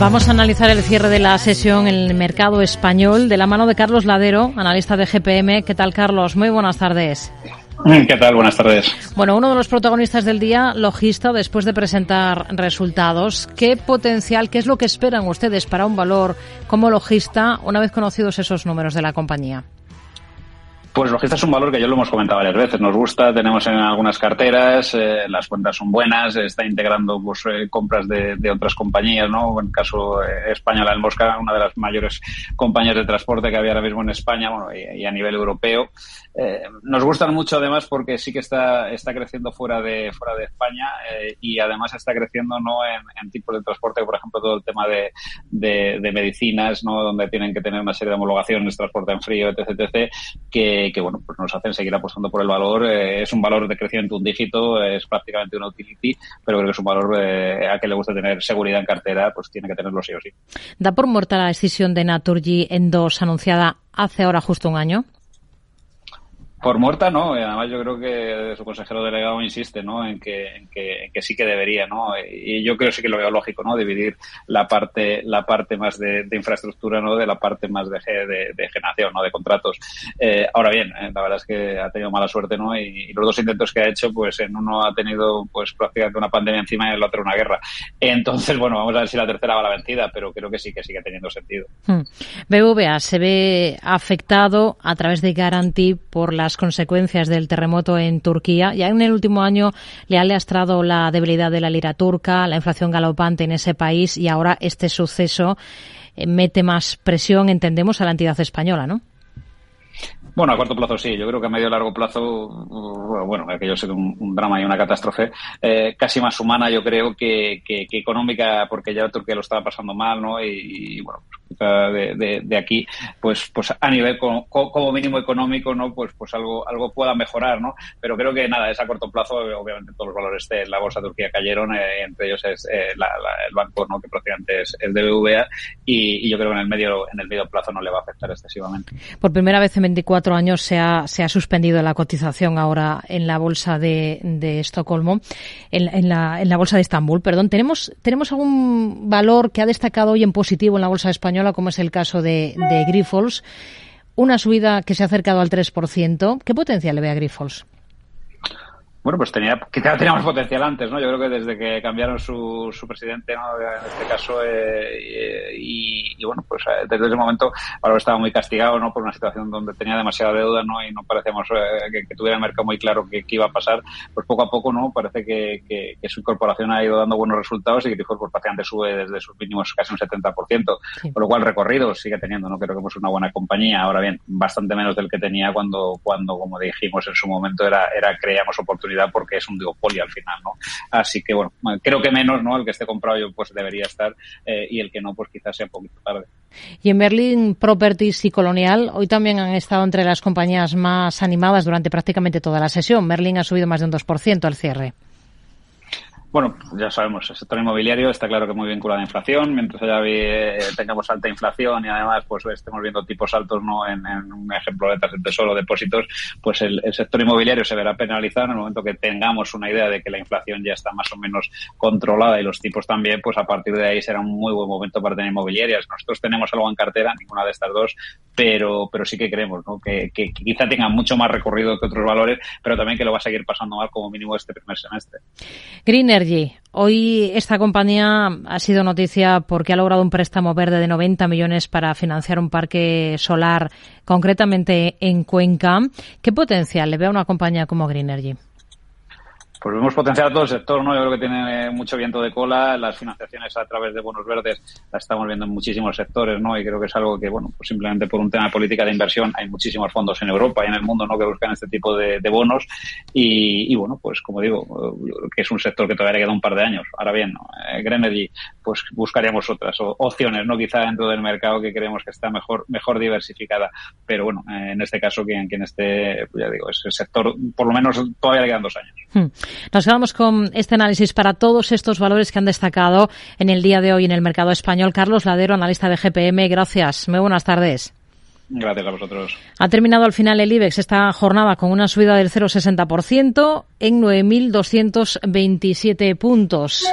Vamos a analizar el cierre de la sesión en el mercado español de la mano de Carlos Ladero, analista de GPM. ¿Qué tal, Carlos? Muy buenas tardes. ¿Qué tal? Buenas tardes. Bueno, uno de los protagonistas del día, Logista, después de presentar resultados. ¿Qué potencial, qué es lo que esperan ustedes para un valor como Logista una vez conocidos esos números de la compañía? Pues Logista es un valor que ya lo hemos comentado varias veces. Nos gusta, tenemos en algunas carteras, eh, las cuentas son buenas, está integrando pues, eh, compras de, otras compañías, ¿no? En el caso eh, española, el Mosca, una de las mayores compañías de transporte que había ahora mismo en España bueno, y, a nivel europeo. nos gustan mucho además porque sí que está, está creciendo fuera de, fuera de España y además está creciendo no en, tipos de transporte, por ejemplo, todo el tema de, de, medicinas, ¿no? Donde tienen que tener una serie de homologaciones, transporte en frío, etc, etc, que que, bueno, pues nos hacen seguir apostando por el valor. Eh, es un valor de crecimiento un dígito, es prácticamente una utility, pero creo que es un valor eh, a que le gusta tener seguridad en cartera, pues tiene que tenerlo sí o sí. ¿Da por muerta la decisión de Naturgy en dos anunciada hace ahora justo un año? Por muerta, no. Además, yo creo que su consejero delegado insiste, ¿no? En que, en que, en que, sí que debería, ¿no? Y yo creo sí que lo veo lógico, ¿no? Dividir la parte, la parte más de, de infraestructura, ¿no? De la parte más de, de, de generación, ¿no? De contratos. Eh, ahora bien, eh, la verdad es que ha tenido mala suerte, ¿no? Y, los dos intentos que ha hecho, pues en uno ha tenido, pues prácticamente una pandemia encima y en el otro una guerra. Entonces, bueno, vamos a ver si la tercera va a la vencida, pero creo que sí que sigue teniendo sentido. Hmm. BVA se ve afectado a través de Guarantee por las consecuencias del terremoto en Turquía. Ya en el último año le ha lastrado la debilidad de la lira turca, la inflación galopante en ese país y ahora este suceso eh, mete más presión, entendemos, a la entidad española, ¿no? Bueno, a corto plazo sí. Yo creo que a medio largo plazo, bueno, aquello sido un, un, drama y una catástrofe, eh, casi más humana yo creo que, que, económica, porque ya Turquía lo estaba pasando mal, ¿no? Y, bueno, pues de, aquí, pues, pues a nivel como, mínimo económico, ¿no? Pues, pues algo, algo pueda mejorar, ¿no? Pero creo que nada, es a corto plazo, obviamente todos los valores de la bolsa de Turquía cayeron, eh, entre ellos es eh, el banco, ¿no? Que prácticamente es el BBVA y, y, yo creo que en el medio, en el medio plazo no le va a afectar excesivamente. Por primera vez en 24 años se ha, se ha suspendido la cotización ahora en la bolsa de, de Estocolmo, en, en, la, en la bolsa de Estambul, perdón. ¿Tenemos, ¿Tenemos algún valor que ha destacado hoy en positivo en la bolsa española, como es el caso de, de Grifols? Una subida que se ha acercado al 3%. ¿Qué potencial le ve a Grifols? Bueno, pues tenía, quizá tenía más potencial antes, ¿no? Yo creo que desde que cambiaron su, su presidente, ¿no? En este caso, eh, y, y, bueno, pues eh, desde ese momento ahora estaba muy castigado, ¿no? Por una situación donde tenía demasiada deuda, ¿no? Y no parecíamos eh, que, tuviera el mercado muy claro qué iba a pasar. Pues poco a poco, ¿no? Parece que, que, su incorporación ha ido dando buenos resultados y que Grifols, pues prácticamente sube desde sus mínimos casi un 70%. Por lo cual, recorrido sigue teniendo, ¿no? Creo que es una buena compañía. Ahora bien, bastante menos del que tenía cuando, cuando como dijimos en su momento, era, era creíamos oportunidad porque es un duopolio al final, ¿no? Así que bueno, creo que menos, ¿no? El que esté comprado yo pues debería estar eh, y el que no pues quizás sea un poquito tarde. Y en Berlin Properties y Colonial hoy también han estado entre las compañías más animadas durante prácticamente toda la sesión. Berlin ha subido más de un 2% al cierre. Bueno, ya sabemos, el sector inmobiliario está claro que muy vinculado a inflación. Mientras ya eh, tengamos alta inflación y además pues estemos viendo tipos altos no en, un ejemplo de tasas de tesoro, depósitos, pues el, sector inmobiliario se verá penalizado en el momento que tengamos una idea de que la inflación ya está más o menos controlada y los tipos también, pues a partir de ahí será un muy buen momento para tener inmobiliarias. Nosotros tenemos algo en cartera, ninguna de estas dos, pero, pero sí que creemos ¿no? que, que, que quizá tenga mucho más recorrido que otros valores, pero también que lo va a seguir pasando mal como mínimo este primer semestre. Greener Hoy esta compañía ha sido noticia porque ha logrado un préstamo verde de 90 millones para financiar un parque solar, concretamente en Cuenca. ¿Qué potencial le ve a una compañía como Greenergy? Pues hemos potenciado todo el sector, ¿no? Yo creo que tiene eh, mucho viento de cola, las financiaciones a través de bonos verdes las estamos viendo en muchísimos sectores, ¿no? Y creo que es algo que, bueno, pues simplemente por un tema de política de inversión hay muchísimos fondos en Europa y en el mundo, ¿no? Que buscan este tipo de, bonos y, bueno, pues como digo, que es un sector que todavía le queda un par de años. Ahora bien, ¿no? Eh, pues buscaríamos otras opciones, ¿no? Quizá dentro del mercado que creemos que está mejor, mejor diversificada, pero bueno, eh, en este caso quien, quien esté, pues ya digo, es el sector, por lo menos todavía le quedan dos años. Hmm. Nos quedamos con este análisis para todos estos valores que han destacado en el día de hoy en el mercado español. Carlos Ladero, analista de GPM. Gracias. Muy buenas tardes. Gracias a vosotros. Ha terminado al final el IBEX esta jornada con una subida del 0,60% en 9.227 puntos.